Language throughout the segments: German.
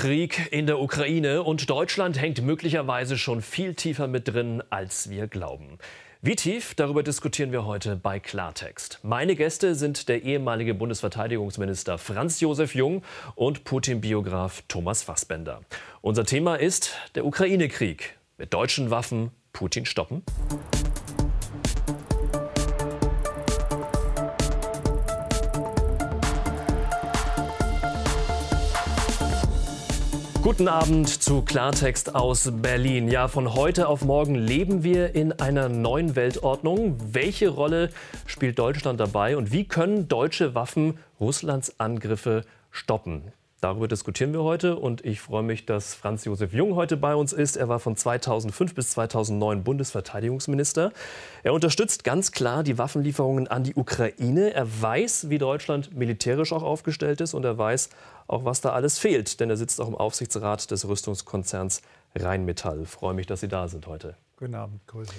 Krieg in der Ukraine und Deutschland hängt möglicherweise schon viel tiefer mit drin, als wir glauben. Wie tief, darüber diskutieren wir heute bei Klartext. Meine Gäste sind der ehemalige Bundesverteidigungsminister Franz Josef Jung und Putin-Biograf Thomas Fassbender. Unser Thema ist der Ukraine-Krieg. Mit deutschen Waffen Putin stoppen? Guten Abend zu Klartext aus Berlin. Ja, von heute auf morgen leben wir in einer neuen Weltordnung. Welche Rolle spielt Deutschland dabei und wie können deutsche Waffen Russlands Angriffe stoppen? Darüber diskutieren wir heute und ich freue mich, dass Franz Josef Jung heute bei uns ist. Er war von 2005 bis 2009 Bundesverteidigungsminister. Er unterstützt ganz klar die Waffenlieferungen an die Ukraine. Er weiß, wie Deutschland militärisch auch aufgestellt ist und er weiß auch, was da alles fehlt, denn er sitzt auch im Aufsichtsrat des Rüstungskonzerns Rheinmetall. Ich freue mich, dass Sie da sind heute. Guten Abend, Grüße.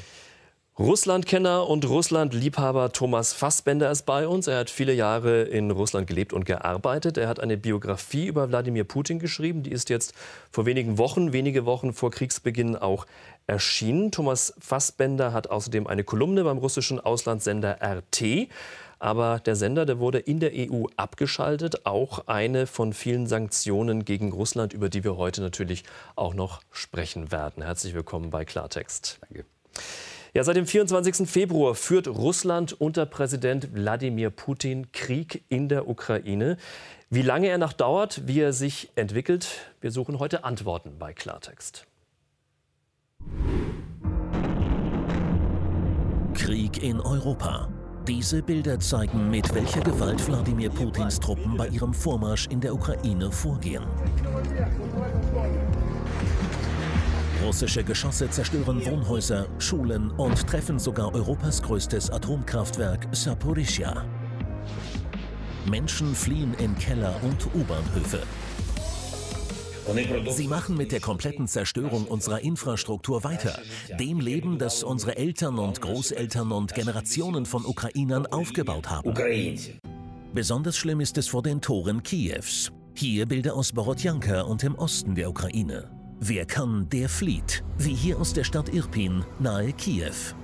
Russlandkenner und Russlandliebhaber Thomas Fassbender ist bei uns. Er hat viele Jahre in Russland gelebt und gearbeitet. Er hat eine Biografie über Wladimir Putin geschrieben. Die ist jetzt vor wenigen Wochen, wenige Wochen vor Kriegsbeginn auch erschienen. Thomas Fassbender hat außerdem eine Kolumne beim russischen Auslandssender RT. Aber der Sender, der wurde in der EU abgeschaltet. Auch eine von vielen Sanktionen gegen Russland, über die wir heute natürlich auch noch sprechen werden. Herzlich willkommen bei Klartext. Danke. Ja, seit dem 24. Februar führt Russland unter Präsident Wladimir Putin Krieg in der Ukraine. Wie lange er noch dauert, wie er sich entwickelt, wir suchen heute Antworten bei Klartext. Krieg in Europa. Diese Bilder zeigen, mit welcher Gewalt Wladimir Putins Truppen bei ihrem Vormarsch in der Ukraine vorgehen. Russische Geschosse zerstören Wohnhäuser, Schulen und treffen sogar Europas größtes Atomkraftwerk Saporischia. Menschen fliehen in Keller und U-Bahnhöfe. Sie machen mit der kompletten Zerstörung unserer Infrastruktur weiter, dem Leben, das unsere Eltern und Großeltern und Generationen von Ukrainern aufgebaut haben. Besonders schlimm ist es vor den Toren Kiews. Hier Bilder aus Borodjanka und im Osten der Ukraine. Wer kann, der flieht, wie hier aus der Stadt Irpin nahe Kiew.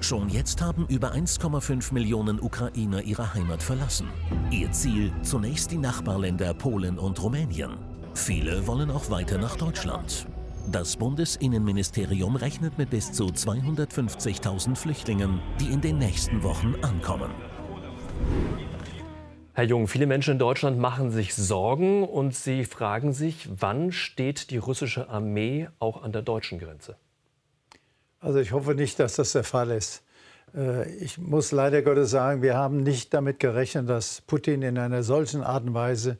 Schon jetzt haben über 1,5 Millionen Ukrainer ihre Heimat verlassen. Ihr Ziel zunächst die Nachbarländer Polen und Rumänien. Viele wollen auch weiter nach Deutschland. Das Bundesinnenministerium rechnet mit bis zu 250.000 Flüchtlingen, die in den nächsten Wochen ankommen. Herr Jung, viele Menschen in Deutschland machen sich Sorgen und sie fragen sich, wann steht die russische Armee auch an der deutschen Grenze? Also ich hoffe nicht, dass das der Fall ist. Äh, ich muss leider Gottes sagen, wir haben nicht damit gerechnet, dass Putin in einer solchen Art und Weise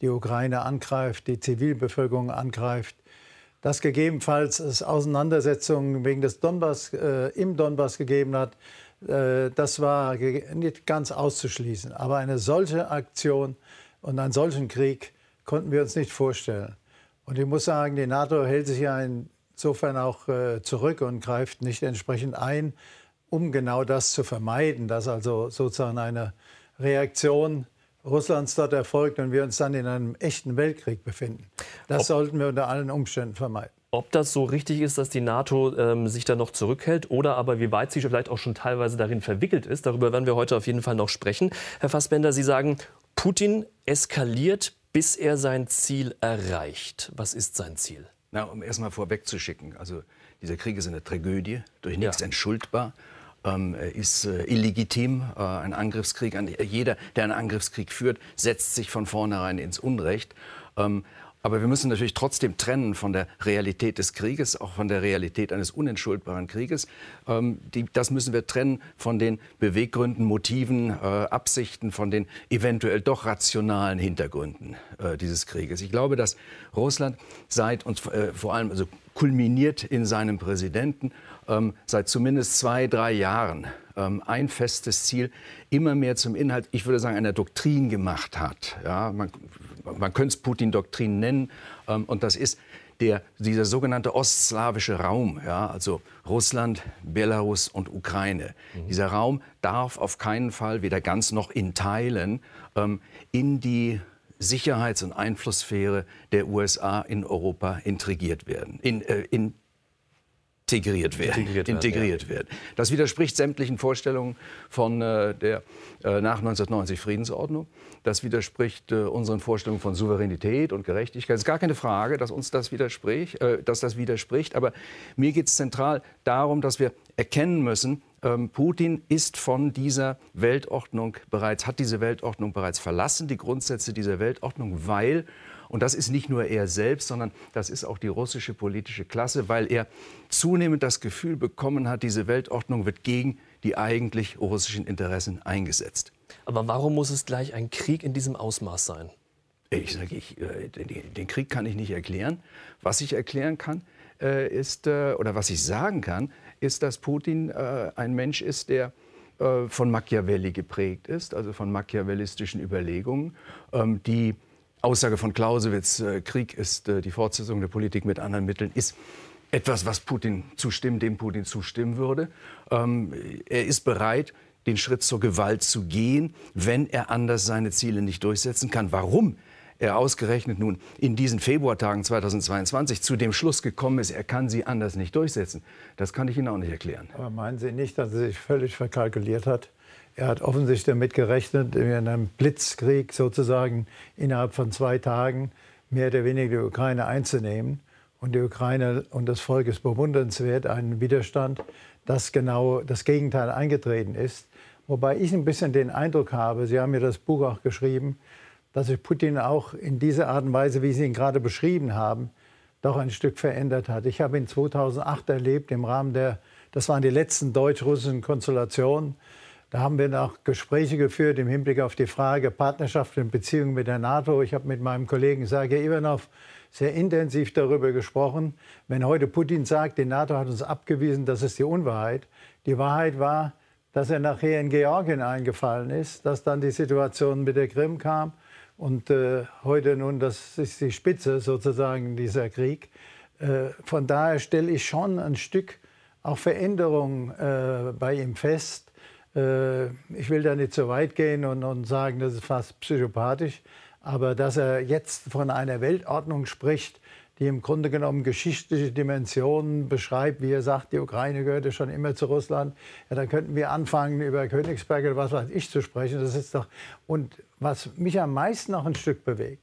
die Ukraine angreift, die Zivilbevölkerung angreift, dass gegebenenfalls es Auseinandersetzungen wegen des Donbass äh, im Donbass gegeben hat, das war nicht ganz auszuschließen. Aber eine solche Aktion und einen solchen Krieg konnten wir uns nicht vorstellen. Und ich muss sagen, die NATO hält sich ja insofern auch äh, zurück und greift nicht entsprechend ein, um genau das zu vermeiden, dass also sozusagen eine Reaktion Russlands dort erfolgt und wir uns dann in einem echten Weltkrieg befinden. Das Ob sollten wir unter allen Umständen vermeiden. Ob das so richtig ist, dass die NATO ähm, sich da noch zurückhält oder aber wie weit sie vielleicht auch schon teilweise darin verwickelt ist, darüber werden wir heute auf jeden Fall noch sprechen. Herr Fassbender, Sie sagen, Putin eskaliert, bis er sein Ziel erreicht. Was ist sein Ziel? Na, um erst mal vorwegzuschicken, also dieser Krieg ist eine Tragödie, durch nichts ja. entschuldbar. Ähm, ist äh, illegitim, äh, ein Angriffskrieg. Jeder, der einen Angriffskrieg führt, setzt sich von vornherein ins Unrecht. Ähm, aber wir müssen natürlich trotzdem trennen von der Realität des Krieges, auch von der Realität eines unentschuldbaren Krieges. Ähm, die, das müssen wir trennen von den Beweggründen, Motiven, äh, Absichten, von den eventuell doch rationalen Hintergründen äh, dieses Krieges. Ich glaube, dass Russland seit und äh, vor allem also kulminiert in seinem Präsidenten ähm, seit zumindest zwei, drei Jahren ähm, ein festes Ziel immer mehr zum Inhalt, ich würde sagen, einer Doktrin gemacht hat. Ja, man, man könnte es Putin-Doktrin nennen. Ähm, und das ist der, dieser sogenannte ostslawische Raum, ja, also Russland, Belarus und Ukraine. Mhm. Dieser Raum darf auf keinen Fall weder ganz noch in Teilen ähm, in die Sicherheits- und Einflusssphäre der USA in Europa intrigiert werden, in, äh, in integriert werden. Integriert, integriert. Ja. Das widerspricht sämtlichen Vorstellungen von äh, der äh, nach 1990 Friedensordnung. Das widerspricht äh, unseren Vorstellungen von Souveränität und Gerechtigkeit. Es ist gar keine Frage, dass uns das widerspricht. Äh, dass das widerspricht. Aber mir geht es zentral darum, dass wir erkennen müssen, ähm, Putin ist von dieser Weltordnung bereits, hat diese Weltordnung bereits verlassen, die Grundsätze dieser Weltordnung, weil und das ist nicht nur er selbst, sondern das ist auch die russische politische Klasse, weil er zunehmend das Gefühl bekommen hat, diese Weltordnung wird gegen die eigentlich russischen Interessen eingesetzt. Aber warum muss es gleich ein Krieg in diesem Ausmaß sein? Ich sage, ich, äh, den Krieg kann ich nicht erklären. Was ich erklären kann, äh, ist, äh, oder was ich sagen kann, ist, dass Putin ein Mensch ist, der von Machiavelli geprägt ist, also von machiavellistischen Überlegungen, ähm, die Aussage von Clausewitz, äh, Krieg ist äh, die Fortsetzung der Politik mit anderen Mitteln, ist etwas, was Putin zustimmt, dem Putin zustimmen würde. Ähm, er ist bereit, den Schritt zur Gewalt zu gehen, wenn er anders seine Ziele nicht durchsetzen kann. Warum er ausgerechnet nun in diesen Februartagen 2022 zu dem Schluss gekommen ist, er kann sie anders nicht durchsetzen, das kann ich Ihnen auch nicht erklären. Aber meinen Sie nicht, dass er sich völlig verkalkuliert hat? Er hat offensichtlich damit gerechnet, in einem Blitzkrieg sozusagen innerhalb von zwei Tagen mehr oder weniger die Ukraine einzunehmen. Und die Ukraine und das Volk ist bewundernswert, einen Widerstand, dass genau das Gegenteil eingetreten ist. Wobei ich ein bisschen den Eindruck habe, Sie haben mir das Buch auch geschrieben, dass sich Putin auch in dieser Art und Weise, wie Sie ihn gerade beschrieben haben, doch ein Stück verändert hat. Ich habe ihn 2008 erlebt im Rahmen der, das waren die letzten deutsch-russischen Konstellationen da haben wir noch Gespräche geführt im Hinblick auf die Frage Partnerschaft und Beziehungen mit der NATO. Ich habe mit meinem Kollegen Sergei Ivanov sehr intensiv darüber gesprochen. Wenn heute Putin sagt, die NATO hat uns abgewiesen, das ist die Unwahrheit. Die Wahrheit war, dass er nachher in Georgien eingefallen ist, dass dann die Situation mit der Krim kam und äh, heute nun, das ist die Spitze sozusagen dieser Krieg. Äh, von daher stelle ich schon ein Stück auch Veränderung äh, bei ihm fest ich will da nicht so weit gehen und, und sagen, das ist fast psychopathisch, aber dass er jetzt von einer Weltordnung spricht, die im Grunde genommen geschichtliche Dimensionen beschreibt, wie er sagt, die Ukraine gehörte schon immer zu Russland. Ja, dann könnten wir anfangen, über Königsberg oder was weiß ich zu sprechen. Das ist doch und was mich am meisten noch ein Stück bewegt.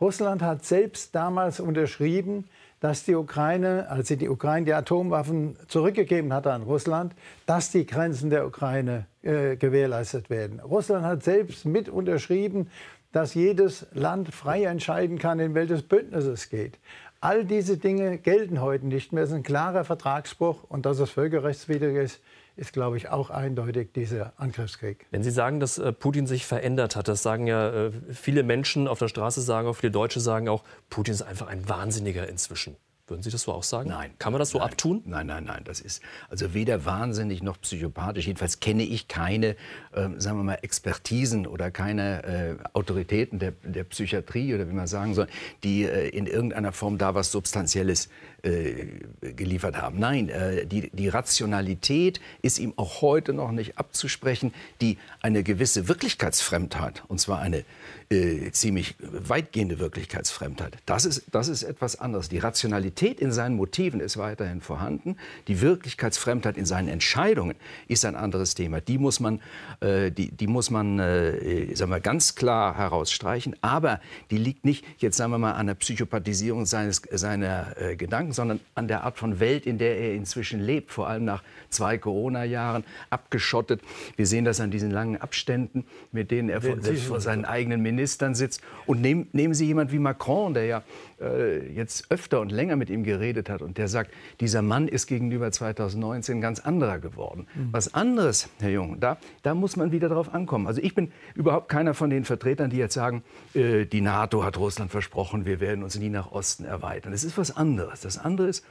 Russland hat selbst damals unterschrieben, dass die Ukraine, als sie die Ukraine die Atomwaffen zurückgegeben hat an Russland, dass die Grenzen der Ukraine äh, gewährleistet werden. Russland hat selbst mit unterschrieben, dass jedes Land frei entscheiden kann, in welches Bündnis es geht. All diese Dinge gelten heute nicht mehr. Es ist ein klarer Vertragsbruch und dass es völkerrechtswidrig ist, ist, glaube ich, auch eindeutig dieser Angriffskrieg. Wenn Sie sagen, dass äh, Putin sich verändert hat, das sagen ja äh, viele Menschen auf der Straße, sagen auch viele Deutsche sagen auch, Putin ist einfach ein Wahnsinniger inzwischen. Würden Sie das so auch sagen? Nein. Kann man das so nein, abtun? Nein, nein, nein. Das ist also weder wahnsinnig noch psychopathisch. Jedenfalls kenne ich keine, äh, sagen wir mal, Expertisen oder keine äh, Autoritäten der, der, Psychiatrie oder wie man sagen soll, die äh, in irgendeiner Form da was Substanzielles äh, geliefert haben. Nein, äh, die, die Rationalität ist ihm auch heute noch nicht abzusprechen, die eine gewisse Wirklichkeitsfremdheit, und zwar eine äh, ziemlich weitgehende Wirklichkeitsfremdheit. Das ist, das ist etwas anderes. Die Rationalität in seinen Motiven ist weiterhin vorhanden. Die Wirklichkeitsfremdheit in seinen Entscheidungen ist ein anderes Thema. Die muss man, äh, die, die muss man äh, sagen wir, ganz klar herausstreichen. Aber die liegt nicht, jetzt sagen wir mal, an der Psychopathisierung seines, seiner äh, Gedanken, sondern an der Art von Welt, in der er inzwischen lebt. Vor allem nach zwei Corona-Jahren abgeschottet. Wir sehen das an diesen langen Abständen, mit denen er vor, vor seinen eigenen Ministern sitzt. Und nehmen, nehmen Sie jemand wie Macron, der ja äh, jetzt öfter und länger mit ihm geredet hat und der sagt, dieser Mann ist gegenüber 2019 ganz anderer geworden. Mhm. Was anderes, Herr Jung, da, da muss man wieder drauf ankommen. Also ich bin überhaupt keiner von den Vertretern, die jetzt sagen, äh, die NATO hat Russland versprochen, wir werden uns nie nach Osten erweitern. Das ist was anderes. Das andere ist,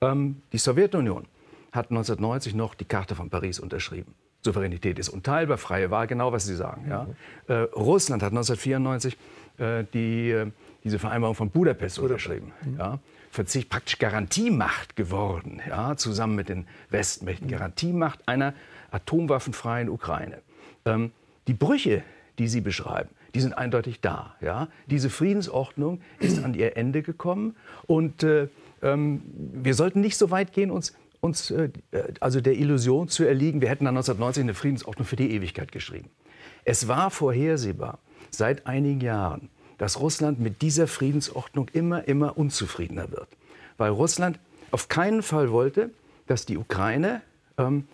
ähm, die Sowjetunion hat 1990 noch die Karte von Paris unterschrieben. Souveränität ist unteilbar, freie Wahl, genau was Sie sagen. Ja. Äh, Russland hat 1994 äh, die, äh, diese Vereinbarung von Budapest unterschrieben. Mhm. Ja. Verzicht praktisch Garantiemacht geworden, ja, zusammen mit den Westmächten. Mhm. Garantiemacht einer atomwaffenfreien Ukraine. Ähm, die Brüche, die Sie beschreiben, die sind eindeutig da. Ja? Diese Friedensordnung ist an ihr Ende gekommen und äh, ähm, wir sollten nicht so weit gehen, uns, uns äh, also der Illusion zu erliegen, wir hätten dann 1990 eine Friedensordnung für die Ewigkeit geschrieben. Es war vorhersehbar seit einigen Jahren, dass Russland mit dieser Friedensordnung immer, immer unzufriedener wird. Weil Russland auf keinen Fall wollte, dass die Ukraine ähm,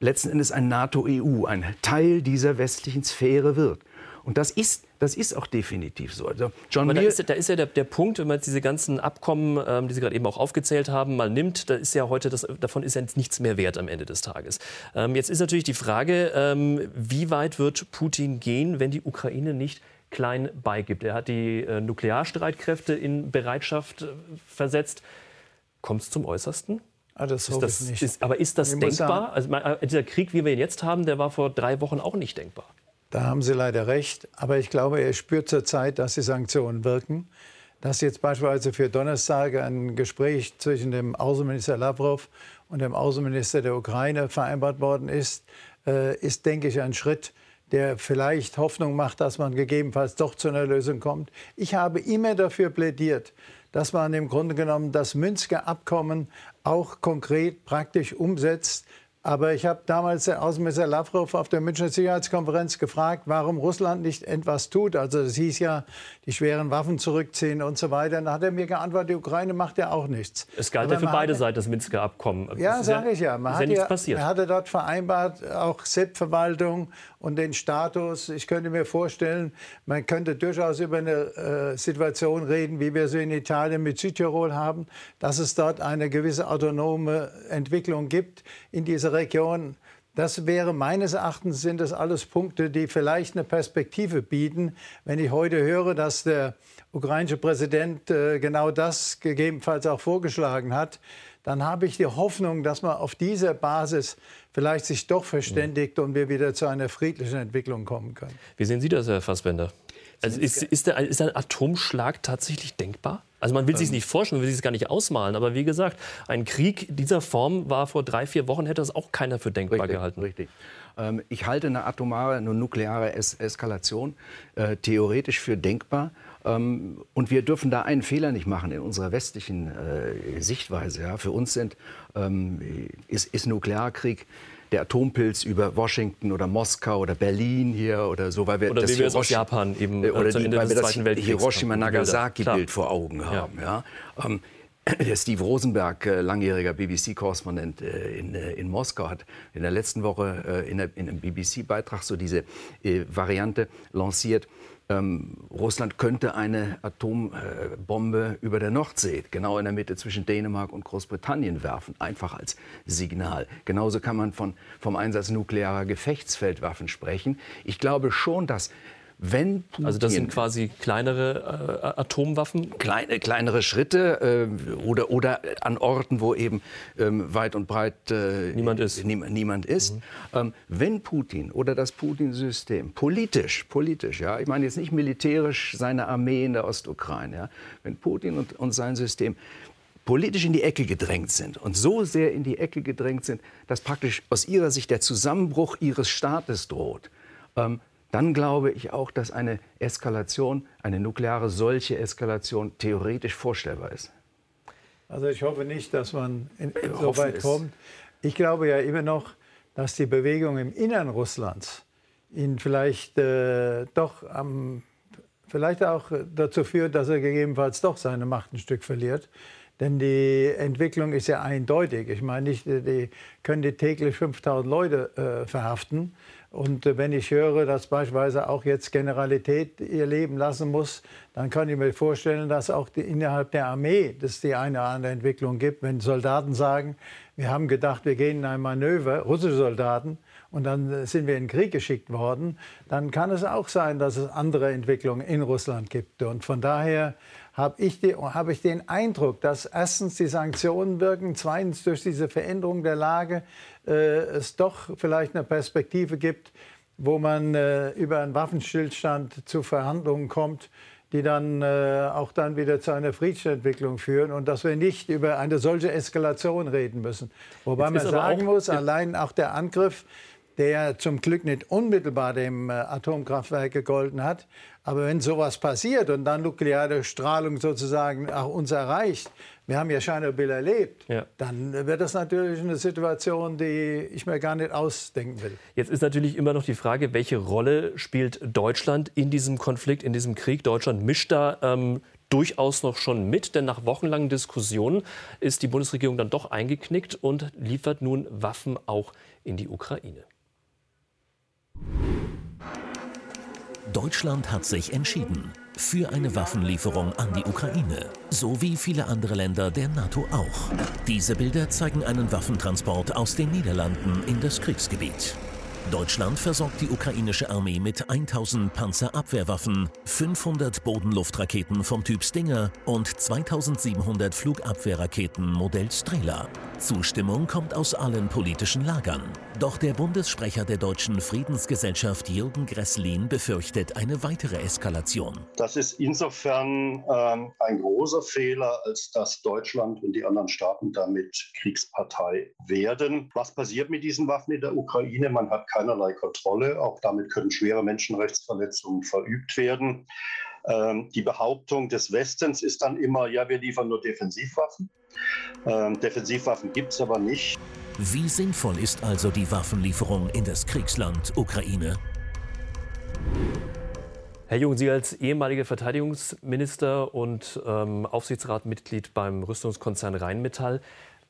letzten Endes ein NATO-EU, ein Teil dieser westlichen Sphäre wird. Und das ist, das ist auch definitiv so. Also John da, ist, da ist ja der, der, Punkt, wenn man jetzt diese ganzen Abkommen, ähm, die Sie gerade eben auch aufgezählt haben, mal nimmt, da ist ja heute das, davon ist ja nichts mehr wert am Ende des Tages. Ähm, jetzt ist natürlich die Frage, ähm, wie weit wird Putin gehen, wenn die Ukraine nicht klein beigibt? Er hat die äh, Nuklearstreitkräfte in Bereitschaft äh, versetzt. Kommt es zum Äußersten? Ah, das ist das, nicht. Ist, aber ist das ich denkbar? Also, äh, dieser Krieg, wie wir ihn jetzt haben, der war vor drei Wochen auch nicht denkbar. Da haben Sie leider recht. Aber ich glaube, er spürt zurzeit, dass die Sanktionen wirken. Dass jetzt beispielsweise für Donnerstag ein Gespräch zwischen dem Außenminister Lavrov und dem Außenminister der Ukraine vereinbart worden ist, äh, ist, denke ich, ein Schritt, der vielleicht Hoffnung macht, dass man gegebenenfalls doch zu einer Lösung kommt. Ich habe immer dafür plädiert, dass man im Grunde genommen das Münster Abkommen auch konkret praktisch umsetzt. Aber ich habe damals der Außenminister Lavrov auf der Münchner Sicherheitskonferenz gefragt, warum Russland nicht etwas tut. Also das hieß ja, die schweren Waffen zurückziehen und so weiter. Dann hat er mir geantwortet, die Ukraine macht ja auch nichts. Es galt ja für beide Seiten das Minsker Abkommen. Ja, sage ich ja. Man ist hat ja nichts passiert. Er hatte dort vereinbart, auch SEP-Verwaltung und den Status. Ich könnte mir vorstellen, man könnte durchaus über eine äh, Situation reden, wie wir sie in Italien mit Südtirol haben, dass es dort eine gewisse autonome Entwicklung gibt in dieser Region. Das wäre meines Erachtens sind das alles Punkte, die vielleicht eine Perspektive bieten. Wenn ich heute höre, dass der ukrainische Präsident äh, genau das gegebenenfalls auch vorgeschlagen hat, dann habe ich die Hoffnung, dass man auf dieser Basis vielleicht sich doch verständigt und wir wieder zu einer friedlichen Entwicklung kommen können. Wie sehen Sie das, Herr Fassbender? Also ist, ist, der, ist ein Atomschlag tatsächlich denkbar? Also man will sich ähm. nicht vorstellen, man will sich es gar nicht ausmalen. Aber wie gesagt, ein Krieg dieser Form war vor drei, vier Wochen, hätte das auch keiner für denkbar richtig, gehalten. Richtig. Ähm, ich halte eine atomare, eine nukleare es Eskalation äh, theoretisch für denkbar. Ähm, und wir dürfen da einen Fehler nicht machen in unserer westlichen äh, Sichtweise. Ja. Für uns sind, ähm, ist, ist Nuklearkrieg der Atompilz über Washington oder Moskau oder Berlin hier oder so, weil wir oder das wie wir es aus Japan eben äh, oder die, weil wir das Hiroshima-Nagasaki-Bild vor Augen haben. Ja. ja. Ähm, der Steve Rosenberg, äh, langjähriger BBC-Korrespondent äh, in, äh, in Moskau, hat in der letzten Woche in, einem BBC-Beitrag so diese Variante lanciert. Ähm, Russland könnte eine Atombombe über der Nordsee, genau in der Mitte zwischen Dänemark und Großbritannien werfen, einfach als Signal. Genauso kann man von, vom Einsatz nuklearer Gefechtsfeldwaffen sprechen. Ich glaube schon, dass wenn Putin also das sind quasi kleinere äh, Atomwaffen? Kleine, kleinere Schritte äh, oder, oder an Orten, wo eben ähm, weit und breit äh, niemand ist. Nie, niemand ist. Mhm. Ähm, wenn Putin oder das Putin-System politisch, politisch, ja, ich meine jetzt nicht militärisch seine Armee in der Ostukraine, ja, wenn Putin und, und sein System politisch in die Ecke gedrängt sind und so sehr in die Ecke gedrängt sind, dass praktisch aus ihrer Sicht der Zusammenbruch ihres Staates droht, ähm, dann glaube ich auch, dass eine Eskalation, eine nukleare solche Eskalation theoretisch vorstellbar ist. Also ich hoffe nicht, dass man in, so weit kommt. Ich glaube ja immer noch, dass die Bewegung im Innern Russlands ihn vielleicht äh, doch am, vielleicht auch dazu führt, dass er gegebenenfalls doch seine Macht ein Stück verliert. Denn die Entwicklung ist ja eindeutig. Ich meine, nicht, die können die täglich 5000 Leute äh, verhaften. Und äh, wenn ich höre, dass beispielsweise auch jetzt Generalität ihr Leben lassen muss, dann kann ich mir vorstellen, dass auch die, innerhalb der Armee es die eine oder andere Entwicklung gibt. Wenn Soldaten sagen, wir haben gedacht, wir gehen in ein Manöver, russische Soldaten, und dann sind wir in den Krieg geschickt worden, dann kann es auch sein, dass es andere Entwicklungen in Russland gibt. Und von daher habe ich, hab ich den Eindruck, dass erstens die Sanktionen wirken, zweitens durch diese Veränderung der Lage äh, es doch vielleicht eine Perspektive gibt, wo man äh, über einen Waffenstillstand zu Verhandlungen kommt, die dann äh, auch dann wieder zu einer Friedensentwicklung führen und dass wir nicht über eine solche Eskalation reden müssen. Wobei man sagen muss, allein auch der Angriff der zum Glück nicht unmittelbar dem äh, Atomkraftwerk gegolten hat. Aber wenn sowas passiert und dann nukleare Strahlung sozusagen auch uns erreicht, wir haben ja Tschernobyl erlebt, ja. dann wird das natürlich eine Situation, die ich mir gar nicht ausdenken will. Jetzt ist natürlich immer noch die Frage, welche Rolle spielt Deutschland in diesem Konflikt, in diesem Krieg? Deutschland mischt da ähm, durchaus noch schon mit, denn nach wochenlangen Diskussionen ist die Bundesregierung dann doch eingeknickt und liefert nun Waffen auch in die Ukraine. Deutschland hat sich entschieden für eine Waffenlieferung an die Ukraine, so wie viele andere Länder der NATO auch. Diese Bilder zeigen einen Waffentransport aus den Niederlanden in das Kriegsgebiet. Deutschland versorgt die ukrainische Armee mit 1000 Panzerabwehrwaffen, 500 Bodenluftraketen vom Typ Stinger und 2700 Flugabwehrraketen Modell Strela. Zustimmung kommt aus allen politischen Lagern. Doch der Bundessprecher der Deutschen Friedensgesellschaft Jürgen Gresslin befürchtet eine weitere Eskalation. Das ist insofern ähm, ein großer Fehler, als dass Deutschland und die anderen Staaten damit Kriegspartei werden. Was passiert mit diesen Waffen in der Ukraine? Man hat keinerlei Kontrolle. Auch damit können schwere Menschenrechtsverletzungen verübt werden. Ähm, die Behauptung des Westens ist dann immer, ja, wir liefern nur Defensivwaffen. Ähm, Defensivwaffen gibt es aber nicht. Wie sinnvoll ist also die Waffenlieferung in das Kriegsland Ukraine? Herr Jung, Sie als ehemaliger Verteidigungsminister und ähm, Aufsichtsratmitglied beim Rüstungskonzern Rheinmetall,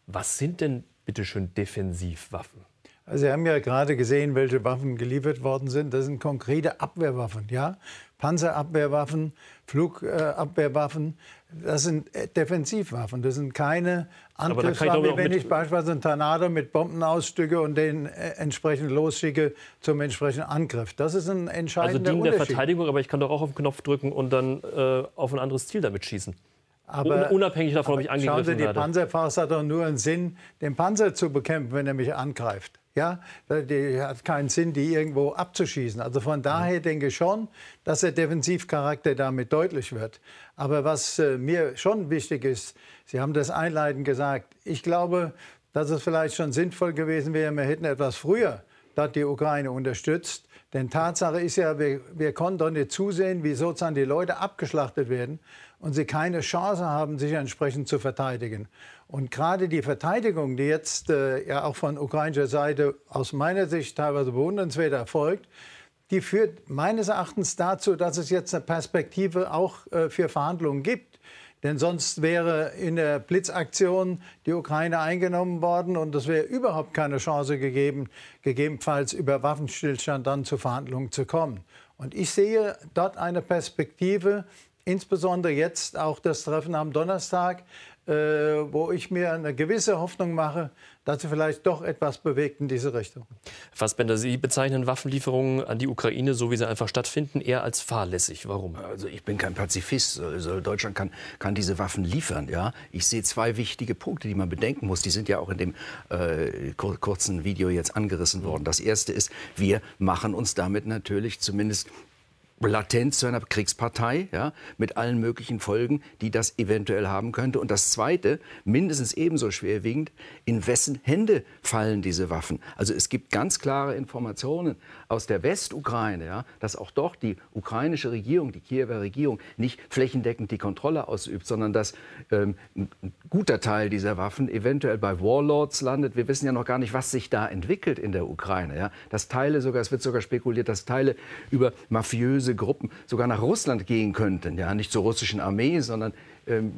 was sind denn bitte schön Defensivwaffen? Also Sie haben ja gerade gesehen, welche Waffen geliefert worden sind. Das sind konkrete Abwehrwaffen, ja. Panzerabwehrwaffen, Flugabwehrwaffen. Das sind äh, Defensivwaffen. Das sind keine Angriffswaffen, wie wenn ich beispielsweise einen Tornado mit Bomben ausstücke und den äh, entsprechend losschicke zum entsprechenden Angriff. Das ist ein entscheidender Also dient der Verteidigung, aber ich kann doch auch auf den Knopf drücken und dann äh, auf ein anderes Ziel damit schießen. Aber, Unabhängig davon, ob ich angegriffen werde. Schauen Sie, die Panzerfaust hat doch nur einen Sinn, den Panzer zu bekämpfen, wenn er mich angreift. Ja, die hat keinen Sinn, die irgendwo abzuschießen. Also von daher denke ich schon, dass der Defensivcharakter damit deutlich wird. Aber was äh, mir schon wichtig ist, Sie haben das einleitend gesagt, ich glaube, dass es vielleicht schon sinnvoll gewesen wäre, wir hätten etwas früher dort die Ukraine unterstützt. Denn Tatsache ist ja, wir, wir konnten doch nicht zusehen, wie sozusagen die Leute abgeschlachtet werden und sie keine Chance haben, sich entsprechend zu verteidigen. Und gerade die Verteidigung, die jetzt äh, ja auch von ukrainischer Seite aus meiner Sicht teilweise bewundernswert erfolgt, die führt meines Erachtens dazu, dass es jetzt eine Perspektive auch äh, für Verhandlungen gibt. Denn sonst wäre in der Blitzaktion die Ukraine eingenommen worden und es wäre überhaupt keine Chance gegeben, gegebenenfalls über Waffenstillstand dann zu Verhandlungen zu kommen. Und ich sehe dort eine Perspektive, insbesondere jetzt auch das Treffen am Donnerstag, wo ich mir eine gewisse Hoffnung mache, dass sie vielleicht doch etwas bewegt in diese Richtung. Fassbender, Sie bezeichnen Waffenlieferungen an die Ukraine, so wie sie einfach stattfinden, eher als fahrlässig. Warum? Also ich bin kein Pazifist. Also Deutschland kann, kann diese Waffen liefern. Ja? Ich sehe zwei wichtige Punkte, die man bedenken muss. Die sind ja auch in dem äh, kurzen Video jetzt angerissen worden. Das erste ist, wir machen uns damit natürlich zumindest latent zu einer Kriegspartei, ja, mit allen möglichen Folgen, die das eventuell haben könnte. Und das Zweite, mindestens ebenso schwerwiegend, in wessen Hände fallen diese Waffen? Also es gibt ganz klare Informationen aus der Westukraine, ja, dass auch dort die ukrainische Regierung, die Kiewer Regierung, nicht flächendeckend die Kontrolle ausübt, sondern dass ähm, ein guter Teil dieser Waffen eventuell bei Warlords landet. Wir wissen ja noch gar nicht, was sich da entwickelt in der Ukraine. Ja. Dass Teile sogar, es wird sogar spekuliert, dass Teile über mafiöse böse Gruppen sogar nach Russland gehen könnten. Ja, nicht zur russischen Armee, sondern ähm,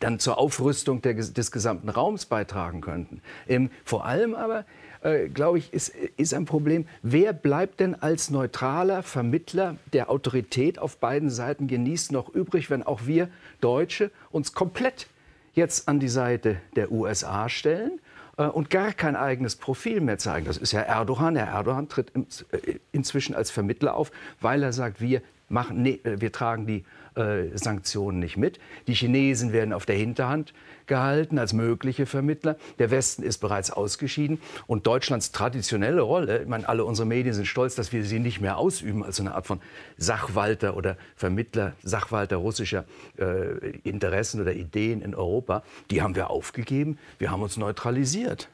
dann zur Aufrüstung der, des gesamten Raums beitragen könnten. Ähm, vor allem aber, äh, glaube ich, ist, ist ein Problem, wer bleibt denn als neutraler Vermittler der Autorität auf beiden Seiten genießt noch übrig, wenn auch wir Deutsche uns komplett jetzt an die Seite der USA stellen und gar kein eigenes Profil mehr zeigen. Das ist ja Erdogan. Herr Erdogan tritt äh, inzwischen als Vermittler auf, weil er sagt, wir, machen, nee, äh, wir tragen die äh, Sanktionen nicht mit. Die Chinesen werden auf der Hinterhand gehalten als mögliche Vermittler. Der Westen ist bereits ausgeschieden. Und Deutschlands traditionelle Rolle, ich meine, alle unsere Medien sind stolz, dass wir sie nicht mehr ausüben als eine Art von Sachwalter oder Vermittler, Sachwalter russischer äh, Interessen oder Ideen in Europa, die haben wir aufgegeben. Wir haben uns neutralisiert.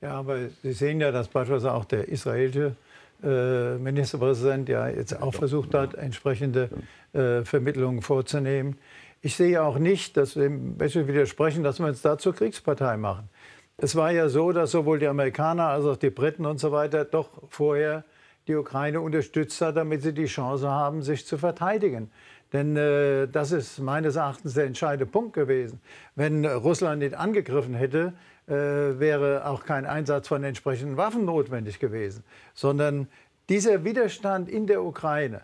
Ja, aber Sie sehen ja, dass beispielsweise auch der israelische äh, Ministerpräsident ja jetzt auch versucht hat, entsprechende äh, Vermittlungen vorzunehmen. Ich sehe auch nicht, dass wir widersprechen, dass wir uns da zur Kriegspartei machen. Es war ja so, dass sowohl die Amerikaner als auch die Briten und so weiter doch vorher die Ukraine unterstützt hat, damit sie die Chance haben, sich zu verteidigen. Denn äh, das ist meines Erachtens der entscheidende Punkt gewesen. Wenn Russland nicht angegriffen hätte, wäre auch kein Einsatz von entsprechenden Waffen notwendig gewesen, sondern dieser Widerstand in der Ukraine,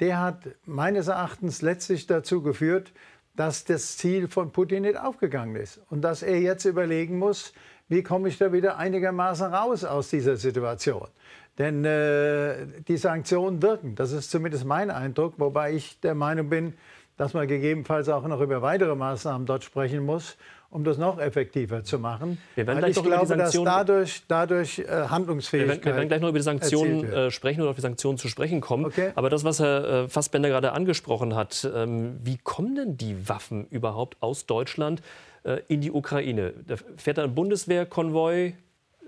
der hat meines Erachtens letztlich dazu geführt, dass das Ziel von Putin nicht aufgegangen ist und dass er jetzt überlegen muss, wie komme ich da wieder einigermaßen raus aus dieser Situation. Denn äh, die Sanktionen wirken, das ist zumindest mein Eindruck, wobei ich der Meinung bin, dass man gegebenenfalls auch noch über weitere Maßnahmen dort sprechen muss, um das noch effektiver zu machen. Wir werden gleich ich glaube, dass dadurch, dadurch äh, Handlungsfähigkeit. Wir werden, wir werden, gleich noch über die Sanktionen äh, sprechen oder auf die Sanktionen zu sprechen kommen. Okay. Aber das, was Herr äh, Fassbender gerade angesprochen hat, ähm, wie kommen denn die Waffen überhaupt aus Deutschland äh, in die Ukraine? Da fährt ein Bundeswehrkonvoi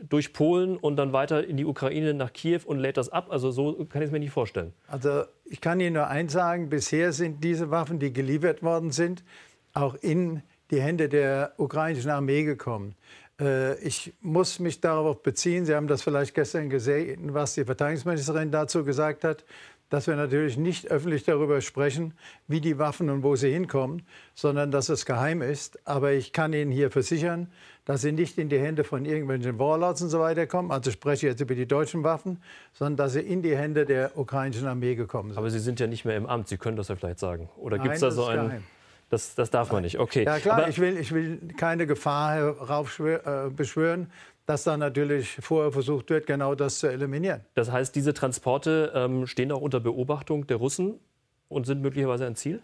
durch Polen und dann weiter in die Ukraine nach Kiew und lädt das ab. Also so kann ich es mir nicht vorstellen. Also ich kann Ihnen nur eins sagen, bisher sind diese Waffen, die geliefert worden sind, auch in die Hände der ukrainischen Armee gekommen. Äh, ich muss mich darauf beziehen, Sie haben das vielleicht gestern gesehen, was die Verteidigungsministerin dazu gesagt hat, dass wir natürlich nicht öffentlich darüber sprechen, wie die Waffen und wo sie hinkommen, sondern dass es geheim ist. Aber ich kann Ihnen hier versichern, dass sie nicht in die Hände von irgendwelchen Warlords und so weiter kommen. Also ich spreche jetzt über die deutschen Waffen, sondern dass sie in die Hände der ukrainischen Armee gekommen sind. Aber Sie sind ja nicht mehr im Amt. Sie können das ja vielleicht sagen. Oder gibt es da so einen? Das, das darf man nicht. Okay. Ja klar, ich, will, ich will keine Gefahr heraufbeschwören, äh, dass da natürlich vorher versucht wird, genau das zu eliminieren. Das heißt, diese Transporte ähm, stehen auch unter Beobachtung der Russen und sind möglicherweise ein Ziel?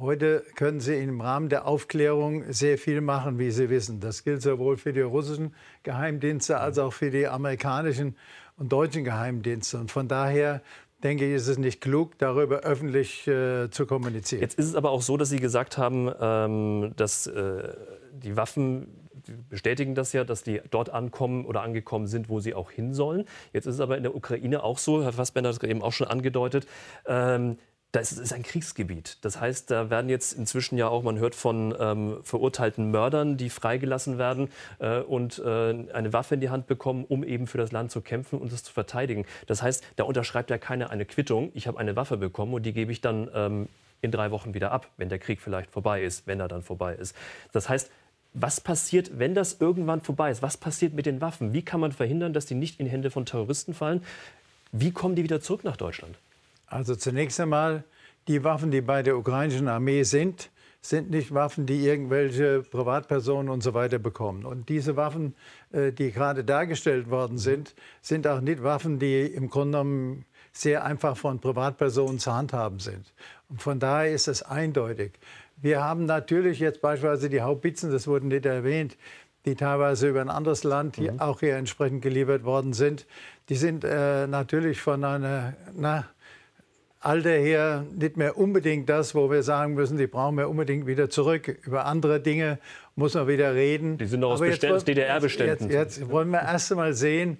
Heute können Sie im Rahmen der Aufklärung sehr viel machen, wie Sie wissen. Das gilt sowohl für die russischen Geheimdienste als auch für die amerikanischen und deutschen Geheimdienste. Und von daher denke ich, ist es nicht klug, darüber öffentlich äh, zu kommunizieren. Jetzt ist es aber auch so, dass Sie gesagt haben, ähm, dass äh, die Waffen bestätigen das ja, dass die dort ankommen oder angekommen sind, wo sie auch hin sollen. Jetzt ist es aber in der Ukraine auch so, Herr Fassbender hat es eben auch schon angedeutet, ähm, das ist ein Kriegsgebiet. Das heißt, da werden jetzt inzwischen ja auch, man hört von ähm, verurteilten Mördern, die freigelassen werden äh, und äh, eine Waffe in die Hand bekommen, um eben für das Land zu kämpfen und es zu verteidigen. Das heißt, da unterschreibt ja keiner eine Quittung. Ich habe eine Waffe bekommen und die gebe ich dann ähm, in drei Wochen wieder ab, wenn der Krieg vielleicht vorbei ist, wenn er dann vorbei ist. Das heißt, was passiert, wenn das irgendwann vorbei ist? Was passiert mit den Waffen? Wie kann man verhindern, dass die nicht in Hände von Terroristen fallen? Wie kommen die wieder zurück nach Deutschland? Also zunächst einmal, die Waffen, die bei der ukrainischen Armee sind, sind nicht Waffen, die irgendwelche Privatpersonen und so weiter bekommen. Und diese Waffen, äh, die gerade dargestellt worden sind, sind auch nicht Waffen, die im Grunde genommen sehr einfach von Privatpersonen zu handhaben sind. Und von daher ist es eindeutig. Wir haben natürlich jetzt beispielsweise die Haubitzen, das wurde nicht erwähnt, die teilweise über ein anderes Land hier mhm. auch hier entsprechend geliefert worden sind. Die sind äh, natürlich von einer, na, Alter her nicht mehr unbedingt das, wo wir sagen müssen, die brauchen wir unbedingt wieder zurück. Über andere Dinge muss man wieder reden. Die sind noch aus DDR-Beständen. Jetzt, jetzt, wollen wir erst einmal sehen,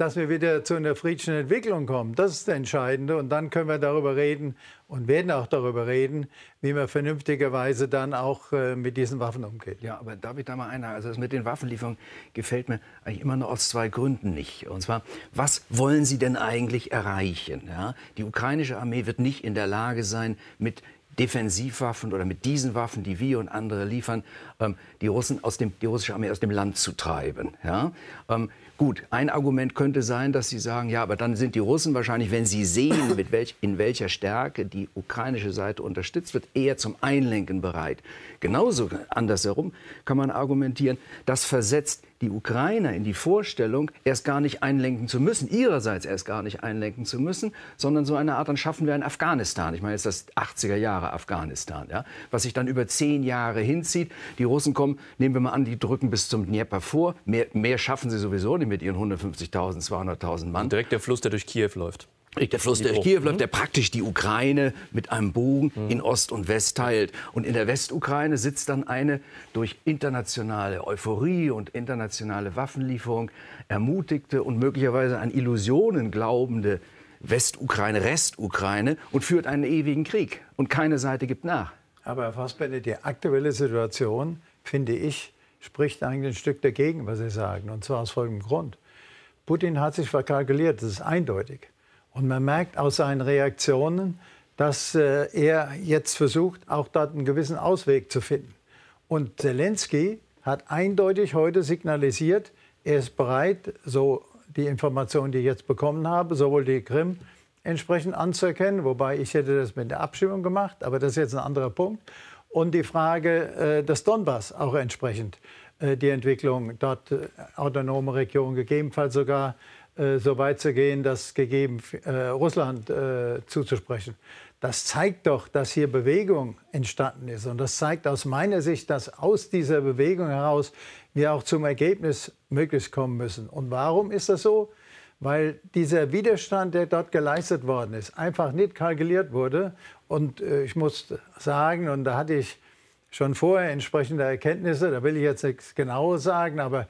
dass wir wieder zu einer friedlichen Entwicklung kommen. Das ist das Entscheidende. Und dann können wir darüber reden und werden auch darüber reden, wie man vernünftigerweise dann auch äh, mit diesen Waffen umgeht. Ja, aber darf ich da mal einer? Also das mit den Waffenlieferungen gefällt mir eigentlich immer nur aus zwei Gründen nicht. Und zwar, was wollen Sie denn eigentlich erreichen? Ja? Die ukrainische Armee wird nicht in der Lage sein, mit Defensivwaffen oder mit diesen Waffen, die wir und andere liefern, die, Russen aus dem, die russische Armee aus dem Land zu treiben. Ja? Ähm, Gut, ein Argument könnte sein, dass Sie sagen, ja, aber dann sind die Russen wahrscheinlich, wenn sie sehen, mit welch, in welcher Stärke die ukrainische Seite unterstützt wird, eher zum Einlenken bereit. Genauso andersherum kann man argumentieren, das versetzt die Ukrainer in die Vorstellung, erst gar nicht einlenken zu müssen, ihrerseits erst gar nicht einlenken zu müssen, sondern so eine Art, dann schaffen wir ein Afghanistan. Ich meine jetzt das 80er Jahre Afghanistan, ja, was sich dann über zehn Jahre hinzieht. Die Russen kommen, nehmen wir mal an, die drücken bis zum Dnieper vor. Mehr, mehr schaffen sie sowieso nicht mit ihren 150.000, 200.000 Mann. Direkt der Fluss, der durch Kiew läuft. Der Fluss der Kiew läuft, der praktisch die Ukraine mit einem Bogen mhm. in Ost und West teilt. Und in der Westukraine sitzt dann eine durch internationale Euphorie und internationale Waffenlieferung ermutigte und möglicherweise an Illusionen glaubende Westukraine, Restukraine und führt einen ewigen Krieg. Und keine Seite gibt nach. Aber Herr Fassbender, die aktuelle Situation, finde ich, spricht eigentlich ein Stück dagegen, was Sie sagen. Und zwar aus folgendem Grund. Putin hat sich verkalkuliert, das ist eindeutig. Und man merkt aus seinen Reaktionen, dass äh, er jetzt versucht, auch dort einen gewissen Ausweg zu finden. Und Zelensky hat eindeutig heute signalisiert, er ist bereit, so die Informationen, die ich jetzt bekommen habe, sowohl die Krim entsprechend anzuerkennen, wobei ich hätte das mit der Abstimmung gemacht, aber das ist jetzt ein anderer Punkt. Und die Frage äh, des Donbass auch entsprechend, äh, die Entwicklung dort äh, autonome Regionen, gegebenenfalls sogar so weit zu gehen, das gegeben Russland zuzusprechen. Das zeigt doch, dass hier Bewegung entstanden ist. Und das zeigt aus meiner Sicht, dass aus dieser Bewegung heraus wir auch zum Ergebnis möglichst kommen müssen. Und warum ist das so? Weil dieser Widerstand, der dort geleistet worden ist, einfach nicht kalkuliert wurde. Und äh, ich muss sagen, und da hatte ich schon vorher entsprechende Erkenntnisse, da will ich jetzt nichts Genaues sagen, aber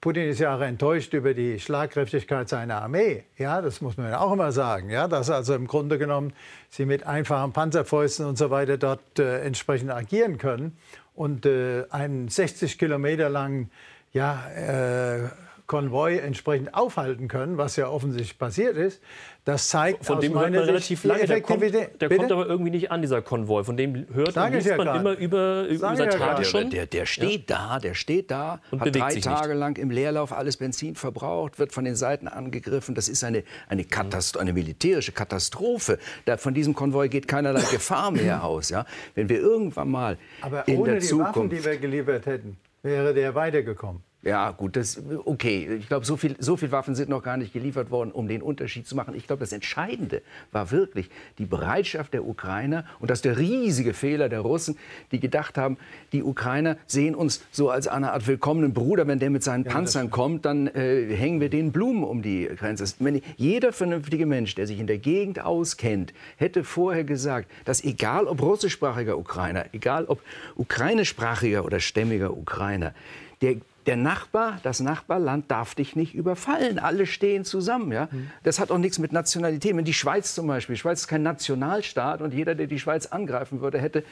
Putin ist ja auch enttäuscht über die Schlagkräftigkeit seiner Armee. Ja, das muss man ja auch immer sagen. Ja, dass also im Grunde genommen sie mit einfachen Panzerfäusten und so weiter dort äh, entsprechend agieren können und äh, einen 60 Kilometer langen ja, äh, Konvoi entsprechend aufhalten können, was ja offensichtlich passiert ist. Das zeigt von dem hört man relativ lange. Der, kommt, der kommt, aber irgendwie nicht an, dieser Konvoi. Von dem hört Sag und ja man immer über, über seit ja Tagen schon. Der, der steht ja. da, der steht da, und hat drei Tage nicht. lang im Leerlauf alles Benzin verbraucht, wird von den Seiten angegriffen. Das ist eine, eine, Katast eine militärische Katastrophe. Da, von diesem Konvoi geht keinerlei Gefahr mehr aus. Ja? Wenn wir irgendwann mal aber in ohne der die Zukunft Waffen, die wir geliefert hätten, wäre der weitergekommen. Ja, gut, das okay. Ich glaube, so viel, so viel Waffen sind noch gar nicht geliefert worden, um den Unterschied zu machen. Ich glaube, das Entscheidende war wirklich die Bereitschaft der Ukrainer und das der riesige Fehler der Russen, die gedacht haben, die Ukrainer sehen uns so als eine Art willkommenen Bruder. Wenn der mit seinen ja, Panzern kommt, dann äh, hängen wir den Blumen um die Grenze. Wenn jeder vernünftige Mensch, der sich in der Gegend auskennt, hätte vorher gesagt, dass egal ob russischsprachiger Ukrainer, egal ob ukrainischsprachiger oder stämmiger Ukrainer, der der Nachbar, das Nachbarland darf dich nicht überfallen. Alle stehen zusammen. Ja? Das hat auch nichts mit Nationalität. Wenn die Schweiz zum Beispiel, die Schweiz ist kein Nationalstaat und jeder, der die Schweiz angreifen würde, hätte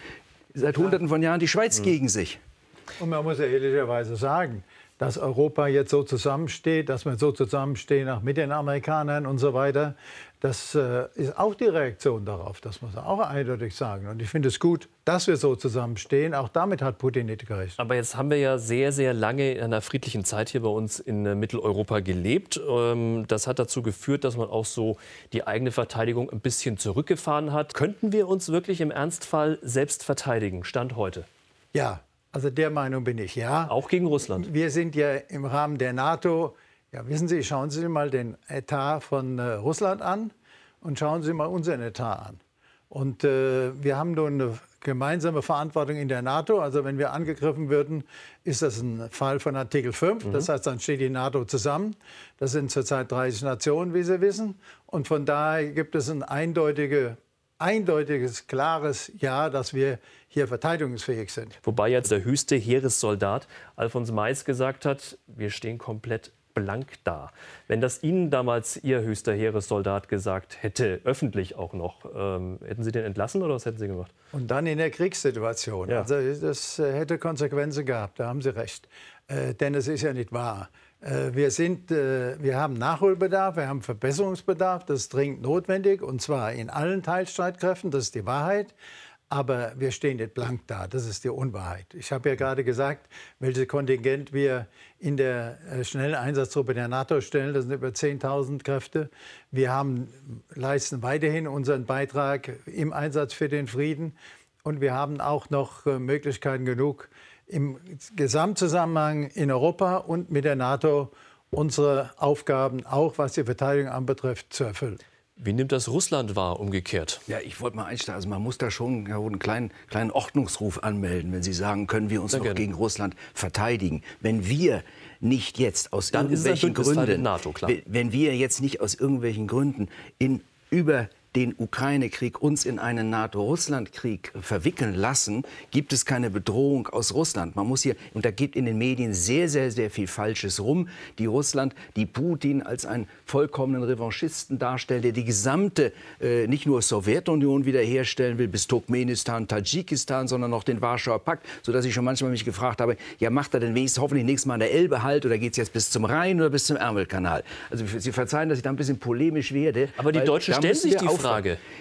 seit Hunderten von Jahren die Schweiz mhm. gegen sich. Und man muss ja ehrlicherweise sagen, dass Europa jetzt so zusammensteht, dass wir so zusammenstehen, auch mit den Amerikanern und so weiter. Das äh, ist auch die Reaktion darauf, das muss man auch eindeutig sagen. Und ich finde es gut, dass wir so zusammenstehen. Auch damit hat Putin nicht gerechnet. Aber jetzt haben wir ja sehr, sehr lange in einer friedlichen Zeit hier bei uns in äh, Mitteleuropa gelebt. Ähm, das hat dazu geführt, dass man auch so die eigene Verteidigung ein bisschen zurückgefahren hat. Könnten wir uns wirklich im Ernstfall selbst verteidigen, Stand heute? Ja, also der Meinung bin ich, ja. Auch gegen Russland. Wir sind ja im Rahmen der NATO. Ja, wissen Sie, schauen Sie mal den Etat von äh, Russland an und schauen Sie mal unseren Etat an. Und äh, wir haben nun eine gemeinsame Verantwortung in der NATO. Also wenn wir angegriffen würden, ist das ein Fall von Artikel 5. Mhm. Das heißt, dann steht die NATO zusammen. Das sind zurzeit 30 Nationen, wie Sie wissen. Und von daher gibt es eine eindeutige eindeutiges, klares Ja, dass wir hier verteidigungsfähig sind. Wobei jetzt der höchste Heeressoldat Alfons Mais gesagt hat, wir stehen komplett blank da. Wenn das Ihnen damals Ihr höchster Heeressoldat gesagt hätte, öffentlich auch noch, ähm, hätten Sie den entlassen oder was hätten Sie gemacht? Und dann in der Kriegssituation. Ja. Also das äh, hätte Konsequenzen gehabt, da haben Sie recht. Äh, denn es ist ja nicht wahr. Äh, wir, sind, äh, wir haben Nachholbedarf, wir haben Verbesserungsbedarf, das ist dringend notwendig, und zwar in allen Teilstreitkräften, das ist die Wahrheit. Aber wir stehen nicht blank da, das ist die Unwahrheit. Ich habe ja gerade gesagt, welches Kontingent wir in der äh, schnellen Einsatztruppe der NATO stellen. Das sind über 10.000 Kräfte. Wir haben, leisten weiterhin unseren Beitrag im Einsatz für den Frieden. Und wir haben auch noch Möglichkeiten genug, im Gesamtzusammenhang in Europa und mit der NATO unsere Aufgaben, auch was die Verteidigung anbetrifft, zu erfüllen. Wie nimmt das Russland wahr, umgekehrt? Ja, ich wollte mal einsteigen. Also man muss da schon einen kleinen, kleinen Ordnungsruf anmelden, wenn Sie sagen, können wir uns Sehr noch gerne. gegen Russland verteidigen. Wenn wir nicht jetzt aus Dann irgendwelchen Gründen, NATO, wenn wir jetzt nicht aus irgendwelchen Gründen in über den Ukraine-Krieg uns in einen NATO-Russland-Krieg verwickeln lassen, gibt es keine Bedrohung aus Russland. Man muss hier, und da geht in den Medien sehr, sehr, sehr viel Falsches rum, die Russland, die Putin als einen vollkommenen Revanchisten darstellt, der die gesamte, äh, nicht nur Sowjetunion wiederherstellen will, bis Turkmenistan, Tadschikistan, sondern auch den Warschauer Pakt, sodass ich schon manchmal mich gefragt habe, ja, macht er denn wenigstens hoffentlich nächstes Mal an der Elbe halt oder geht es jetzt bis zum Rhein oder bis zum Ärmelkanal? Also Sie verzeihen, dass ich da ein bisschen polemisch werde. Aber die Deutschen stellen sich die Frage.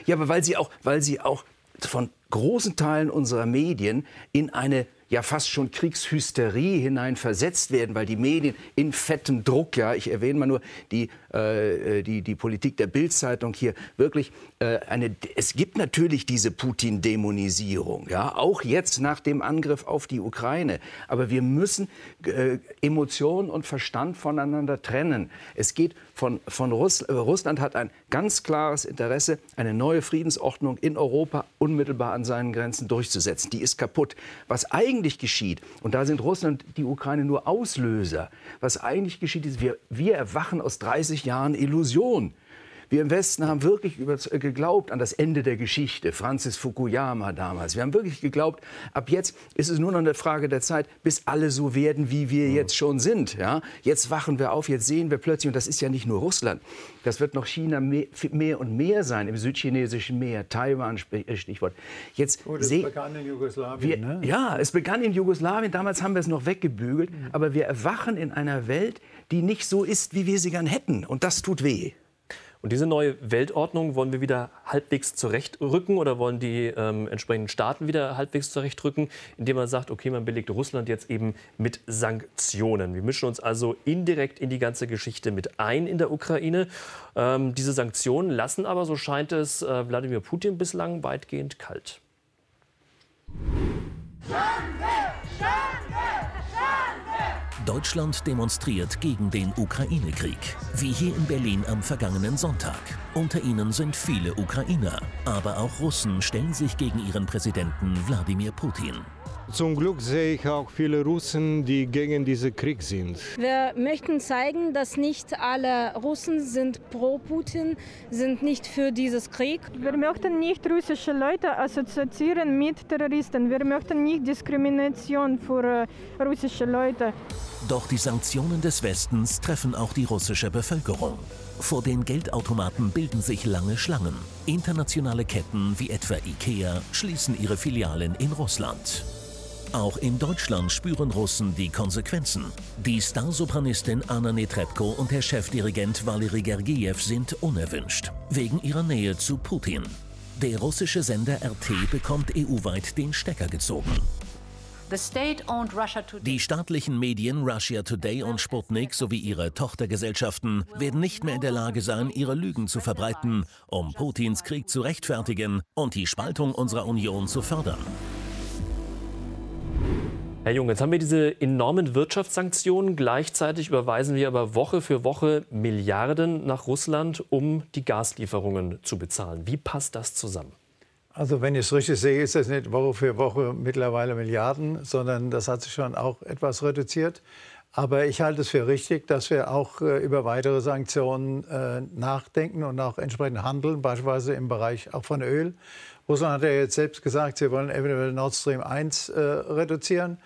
Ja, aber weil sie auch, weil sie auch von großen Teilen unserer Medien in eine ja fast schon Kriegshysterie hinein versetzt werden, weil die Medien in fettem Druck, ja, ich erwähne mal nur die, äh, die, die Politik der Bildzeitung hier, wirklich äh, eine, es gibt natürlich diese Putin-Dämonisierung, ja, auch jetzt nach dem Angriff auf die Ukraine. Aber wir müssen äh, Emotionen und Verstand voneinander trennen. Es geht von, von Russ, äh, Russland hat ein ganz klares Interesse, eine neue Friedensordnung in Europa unmittelbar an seinen Grenzen durchzusetzen. Die ist kaputt. Was eigentlich geschieht, und da sind Russland und die Ukraine nur Auslöser, was eigentlich geschieht, ist, wir, wir erwachen aus 30 Jahren Illusion. Wir im Westen haben wirklich äh, geglaubt an das Ende der Geschichte, Francis Fukuyama damals. Wir haben wirklich geglaubt, ab jetzt ist es nur noch eine Frage der Zeit, bis alle so werden, wie wir jetzt schon sind. Ja? Jetzt wachen wir auf, jetzt sehen wir plötzlich, und das ist ja nicht nur Russland, das wird noch China mehr, mehr und mehr sein, im südchinesischen Meer, Taiwan, äh, Stichwort. Jetzt oh, das begann in Jugoslawien, wir, ne? Ja, es begann in Jugoslawien, damals haben wir es noch weggebügelt, mhm. aber wir erwachen in einer Welt, die nicht so ist, wie wir sie gern hätten. Und das tut weh. Und diese neue Weltordnung wollen wir wieder halbwegs zurechtrücken oder wollen die ähm, entsprechenden Staaten wieder halbwegs zurechtrücken, indem man sagt, okay, man belegt Russland jetzt eben mit Sanktionen. Wir mischen uns also indirekt in die ganze Geschichte mit ein in der Ukraine. Ähm, diese Sanktionen lassen aber, so scheint es, äh, Wladimir Putin bislang weitgehend kalt. Schande! Schande! Deutschland demonstriert gegen den Ukraine-Krieg, wie hier in Berlin am vergangenen Sonntag. Unter ihnen sind viele Ukrainer, aber auch Russen stellen sich gegen ihren Präsidenten Wladimir Putin. Zum Glück sehe ich auch viele Russen, die gegen diesen Krieg sind. Wir möchten zeigen, dass nicht alle Russen sind pro Putin, sind nicht für dieses Krieg. Wir möchten nicht russische Leute assoziieren mit Terroristen. Wir möchten nicht Diskrimination für äh, russische Leute. Doch die Sanktionen des Westens treffen auch die russische Bevölkerung. Vor den Geldautomaten bilden sich lange Schlangen. Internationale Ketten wie etwa IKEA schließen ihre Filialen in Russland. Auch in Deutschland spüren Russen die Konsequenzen. Die Starsopranistin Anna Netrebko und der Chefdirigent Valery Gergiev sind unerwünscht, wegen ihrer Nähe zu Putin. Der russische Sender RT bekommt EU-weit den Stecker gezogen. Die staatlichen Medien Russia Today und Sputnik sowie ihre Tochtergesellschaften werden nicht mehr in der Lage sein, ihre Lügen zu verbreiten, um Putins Krieg zu rechtfertigen und die Spaltung unserer Union zu fördern. Herr Jung, jetzt haben wir diese enormen Wirtschaftssanktionen. Gleichzeitig überweisen wir aber Woche für Woche Milliarden nach Russland, um die Gaslieferungen zu bezahlen. Wie passt das zusammen? Also wenn ich es richtig sehe, ist das nicht Woche für Woche mittlerweile Milliarden, sondern das hat sich schon auch etwas reduziert. Aber ich halte es für richtig, dass wir auch äh, über weitere Sanktionen äh, nachdenken und auch entsprechend handeln, beispielsweise im Bereich auch von Öl. Russland hat ja jetzt selbst gesagt, sie wollen eventuell Nord Stream 1 äh, reduzieren.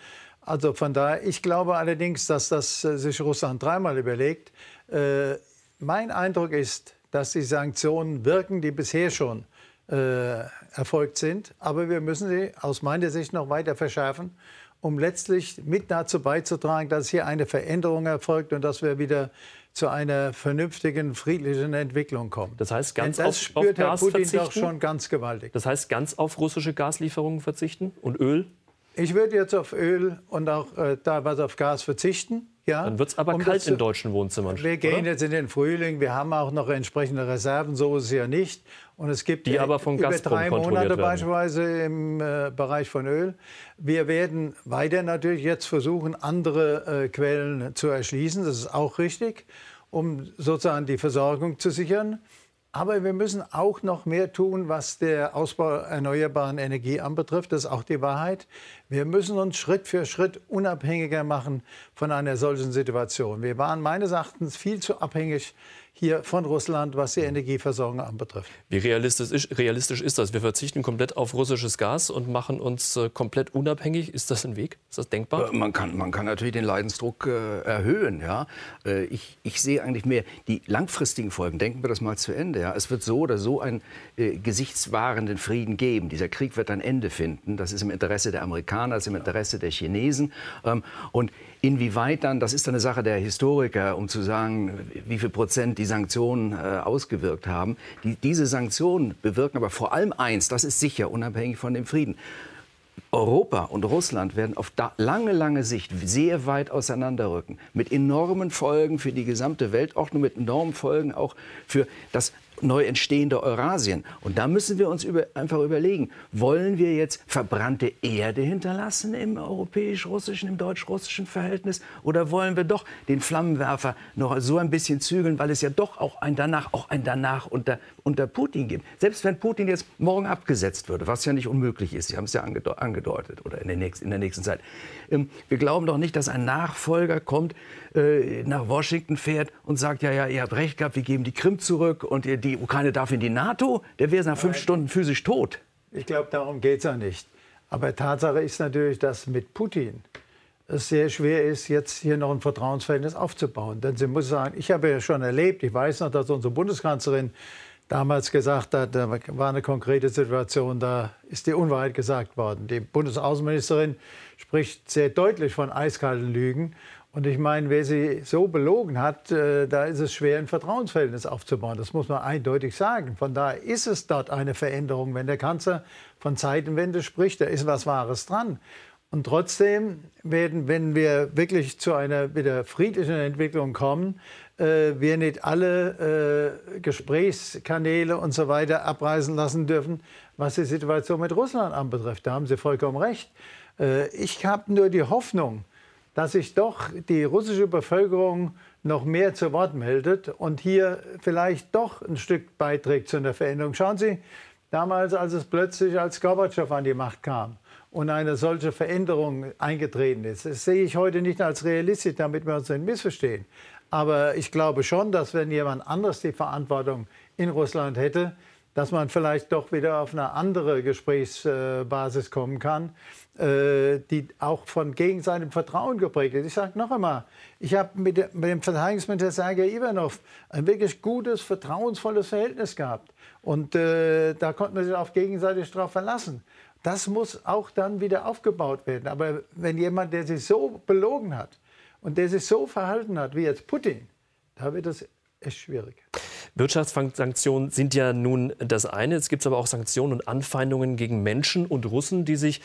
Also von daher, ich glaube allerdings, dass das äh, sich Russland dreimal überlegt. Äh, mein Eindruck ist, dass die Sanktionen wirken, die bisher schon äh, erfolgt sind. Aber wir müssen sie aus meiner Sicht noch weiter verschärfen, um letztlich mit dazu beizutragen, dass hier eine Veränderung erfolgt und dass wir wieder zu einer vernünftigen, friedlichen Entwicklung kommen. Das heißt, ganz das auf, spürt auf Gas Herr Putin verzichten? doch schon ganz gewaltig. Das heißt, ganz auf russische Gaslieferungen verzichten und Öl? Ich würde jetzt auf Öl und auch äh, teilweise auf Gas verzichten. Ja, Dann wird es aber um kalt in deutschen Wohnzimmern. Wir gehen oder? jetzt in den Frühling. Wir haben auch noch entsprechende Reserven. So ist es ja nicht. Und es gibt Die äh, aber von über Gazprom drei Monate werden. beispielsweise im äh, Bereich von Öl. Wir werden weiter natürlich jetzt versuchen, andere äh, Quellen zu erschließen. Das ist auch richtig, um sozusagen die Versorgung zu sichern. Aber wir müssen auch noch mehr tun, was der Ausbau erneuerbaren Energie anbetrifft. Das ist auch die Wahrheit. Wir müssen uns Schritt für Schritt unabhängiger machen von einer solchen Situation. Wir waren meines Erachtens viel zu abhängig hier von Russland, was die Energieversorgung anbetrifft. Wie realistisch ist, realistisch ist das? Wir verzichten komplett auf russisches Gas und machen uns äh, komplett unabhängig. Ist das ein Weg? Ist das denkbar? Äh, man kann, man kann natürlich den Leidensdruck äh, erhöhen. Ja? Ich, ich sehe eigentlich mehr die langfristigen Folgen. Denken wir das mal zu Ende. Ja? Es wird so oder so einen äh, gesichtswahrenden Frieden geben. Dieser Krieg wird ein Ende finden. Das ist im Interesse der Amerikaner, das ist im Interesse der Chinesen. Ähm, und Inwieweit dann, das ist eine Sache der Historiker, um zu sagen, wie viel Prozent die Sanktionen äh, ausgewirkt haben. Die, diese Sanktionen bewirken aber vor allem eins, das ist sicher, unabhängig von dem Frieden. Europa und Russland werden auf lange, lange Sicht sehr weit auseinanderrücken. Mit enormen Folgen für die gesamte Weltordnung, mit enormen Folgen auch für das neu entstehende Eurasien. Und da müssen wir uns über, einfach überlegen, wollen wir jetzt verbrannte Erde hinterlassen im europäisch-russischen, im deutsch-russischen Verhältnis oder wollen wir doch den Flammenwerfer noch so ein bisschen zügeln, weil es ja doch auch ein danach, auch ein danach unter, unter Putin gibt. Selbst wenn Putin jetzt morgen abgesetzt würde, was ja nicht unmöglich ist, Sie haben es ja angedeutet oder in der nächsten, in der nächsten Zeit. Ähm, wir glauben doch nicht, dass ein Nachfolger kommt, äh, nach Washington fährt und sagt, ja, ja, ihr habt recht gehabt, wir geben die Krim zurück und die Ukraine darf in die NATO. Der wäre nach fünf. Stunden physisch tot. Ich glaube, darum geht es ja nicht. Aber Tatsache ist natürlich, dass mit Putin es sehr schwer ist, jetzt hier noch ein Vertrauensverhältnis aufzubauen. Denn sie muss sagen, ich habe ja schon erlebt, ich weiß noch, dass unsere Bundeskanzlerin damals gesagt hat, da war eine konkrete Situation, da ist die Unwahrheit gesagt worden. Die Bundesaußenministerin spricht sehr deutlich von eiskalten Lügen. Und ich meine, wer sie so belogen hat, äh, da ist es schwer, ein Vertrauensverhältnis aufzubauen. Das muss man eindeutig sagen. Von daher ist es dort eine Veränderung. Wenn der Kanzler von Zeitenwende spricht, da ist was Wahres dran. Und trotzdem werden, wenn wir wirklich zu einer wieder friedlichen Entwicklung kommen, äh, wir nicht alle äh, Gesprächskanäle und so weiter abreißen lassen dürfen, was die Situation mit Russland anbetrifft. Da haben Sie vollkommen recht. Äh, ich habe nur die Hoffnung, dass sich doch die russische Bevölkerung noch mehr zu Wort meldet und hier vielleicht doch ein Stück beiträgt zu einer Veränderung. Schauen Sie, damals, als es plötzlich als Gorbatschow an die Macht kam und eine solche Veränderung eingetreten ist, das sehe ich heute nicht als realistisch, damit wir uns nicht missverstehen. Aber ich glaube schon, dass wenn jemand anderes die Verantwortung in Russland hätte, dass man vielleicht doch wieder auf eine andere Gesprächsbasis kommen kann, äh, die auch von gegenseitigem Vertrauen geprägt ist. Ich sage noch einmal, ich habe mit, dem Verteidigungsminister Sergei Ivanov ein wirklich gutes, vertrauensvolles Verhältnis gehabt. Und äh, da konnte man sich auf gegenseitig darauf verlassen. Das muss auch dann wieder aufgebaut werden. Aber wenn jemand, der sich so belogen hat und der sich so verhalten hat wie jetzt Putin, da wird es echt schwierig. Wirtschaftssanktionen sind ja nun das eine. Es gibt aber auch Sanktionen und Anfeindungen gegen Menschen und Russen, die sich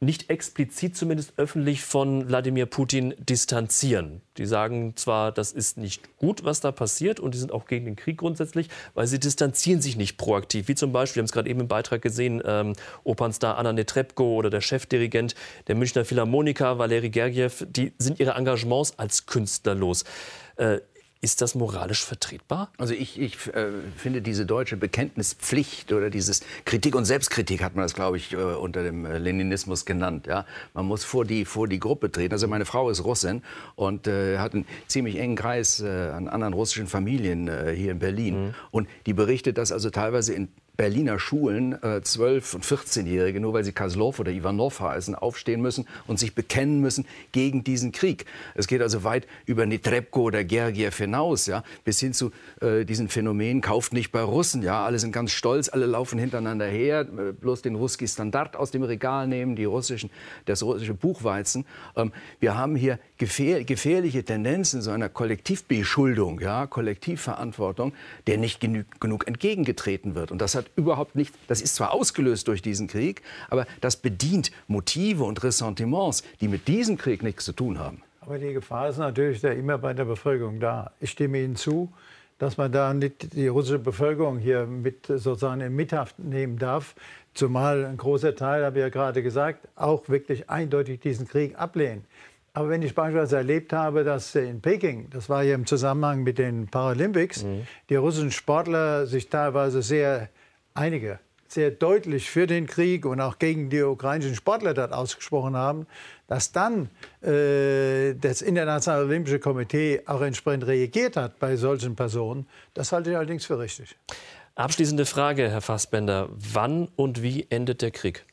nicht explizit zumindest öffentlich von Wladimir Putin distanzieren. Die sagen zwar, das ist nicht gut, was da passiert, und die sind auch gegen den Krieg grundsätzlich, weil sie distanzieren sich nicht proaktiv. Wie zum Beispiel, wir haben es gerade eben im Beitrag gesehen, ähm, Opernstar Anna Netrebko oder der Chefdirigent der Münchner Philharmoniker Valeri Gergiev, die sind ihre Engagements als Künstler los. Äh, ist das moralisch vertretbar? Also ich, ich äh, finde diese deutsche Bekenntnispflicht oder dieses Kritik und Selbstkritik hat man das, glaube ich, äh, unter dem äh, Leninismus genannt. Ja? Man muss vor die, vor die Gruppe treten. Also meine Frau ist Russin und äh, hat einen ziemlich engen Kreis äh, an anderen russischen Familien äh, hier in Berlin. Mhm. Und die berichtet, dass also teilweise in Berliner Schulen äh, 12- und 14-Jährige, nur weil sie Kaslov oder Ivanov heißen, aufstehen müssen und sich bekennen müssen gegen diesen Krieg. Es geht also weit über Netrebko oder Gergiev hinaus, ja, bis hin zu äh, diesen Phänomenen, kauft nicht bei Russen, ja, alle sind ganz stolz, alle laufen hintereinander her, äh, bloß den Ruski Standard aus dem Regal nehmen, die russischen, das russische Buchweizen. Ähm, wir haben hier gefähr gefährliche Tendenzen so einer Kollektivbeschuldung, ja, Kollektivverantwortung, der nicht genug entgegengetreten wird. Und das hat überhaupt nicht, das ist zwar ausgelöst durch diesen Krieg, aber das bedient Motive und Ressentiments, die mit diesem Krieg nichts zu tun haben. Aber die Gefahr ist natürlich da immer bei der Bevölkerung da. Ich stimme Ihnen zu, dass man da nicht die russische Bevölkerung hier mit sozusagen in Mithaft nehmen darf. Zumal ein großer Teil, habe ich ja gerade gesagt, auch wirklich eindeutig diesen Krieg ablehnt. Aber wenn ich beispielsweise erlebt habe, dass in Peking, das war ja im Zusammenhang mit den Paralympics, mhm. die russischen Sportler sich teilweise sehr einige sehr deutlich für den Krieg und auch gegen die ukrainischen Sportler dort ausgesprochen haben, dass dann äh, das Internationale Olympische Komitee auch entsprechend reagiert hat bei solchen Personen, das halte ich allerdings für richtig. Abschließende Frage, Herr Fassbender. Wann und wie endet der Krieg?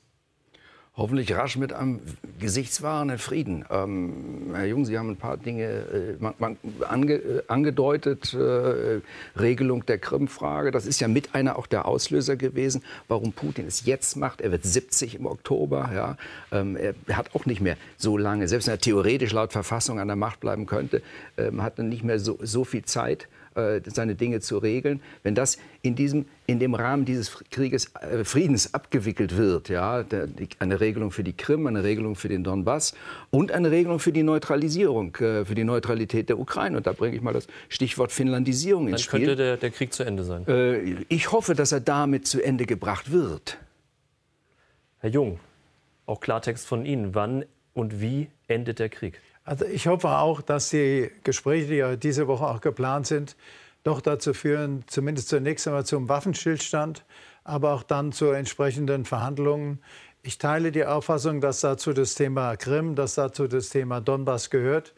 Hoffentlich rasch mit einem gesichtswahrenden Frieden. Ähm, Herr Jung, Sie haben ein paar Dinge äh, man, man, ange, äh, angedeutet. Äh, Regelung der Krim-Frage, das ist ja mit einer auch der Auslöser gewesen, warum Putin es jetzt macht. Er wird 70 im Oktober. Ja. Ähm, er hat auch nicht mehr so lange, selbst wenn er theoretisch laut Verfassung an der Macht bleiben könnte, ähm, hat er nicht mehr so, so viel Zeit äh, seine Dinge zu regeln. Wenn das in, diesem, in dem Rahmen dieses Krieges, äh, Friedens abgewickelt wird, ja, der, die, eine Regelung für die Krim, eine Regelung für den Donbass und eine Regelung für die Neutralisierung, äh, für die Neutralität der Ukraine. Und da bringe ich mal das Stichwort Finlandisierung ins Spiel. Dann könnte der, der Krieg zu Ende sein. Ich hoffe, dass er damit zu Ende gebracht wird. Herr Jung, auch Klartext von Ihnen. Wann und wie endet der Krieg? Also ich hoffe auch, dass die Gespräche, die ja diese Woche auch geplant sind, doch dazu führen, zumindest zunächst einmal zum Waffenstillstand, aber auch dann zu entsprechenden Verhandlungen. Ich teile die Auffassung, dass dazu das Thema Krim, dass dazu das Thema Donbass gehört.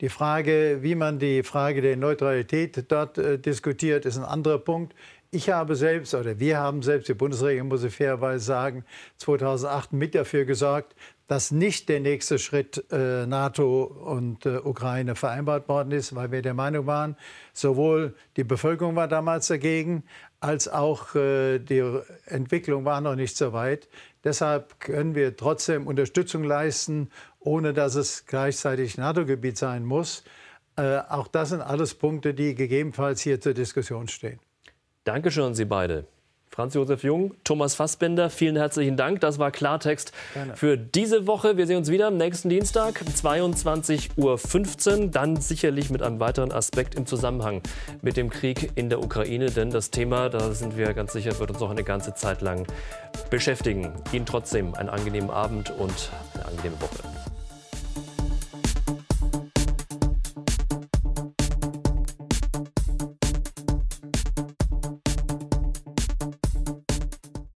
Die Frage, wie man die Frage der Neutralität dort äh, diskutiert, ist ein anderer Punkt. Ich habe selbst, oder wir haben selbst, die Bundesregierung muss ich fairerweise sagen, 2008 mit dafür gesorgt, dass nicht der nächste Schritt äh, NATO und äh, Ukraine vereinbart worden ist, weil wir der Meinung waren, sowohl die Bevölkerung war damals dagegen, als auch äh, die Entwicklung war noch nicht so weit. Deshalb können wir trotzdem Unterstützung leisten, ohne dass es gleichzeitig NATO-Gebiet sein muss. Äh, auch das sind alles Punkte, die gegebenenfalls hier zur Diskussion stehen. Dankeschön an Sie beide. Franz Josef Jung, Thomas Fassbender, vielen herzlichen Dank. Das war Klartext Gerne. für diese Woche. Wir sehen uns wieder am nächsten Dienstag, 22.15 Uhr. Dann sicherlich mit einem weiteren Aspekt im Zusammenhang mit dem Krieg in der Ukraine. Denn das Thema, da sind wir ganz sicher, wird uns noch eine ganze Zeit lang beschäftigen. Ihnen trotzdem einen angenehmen Abend und eine angenehme Woche.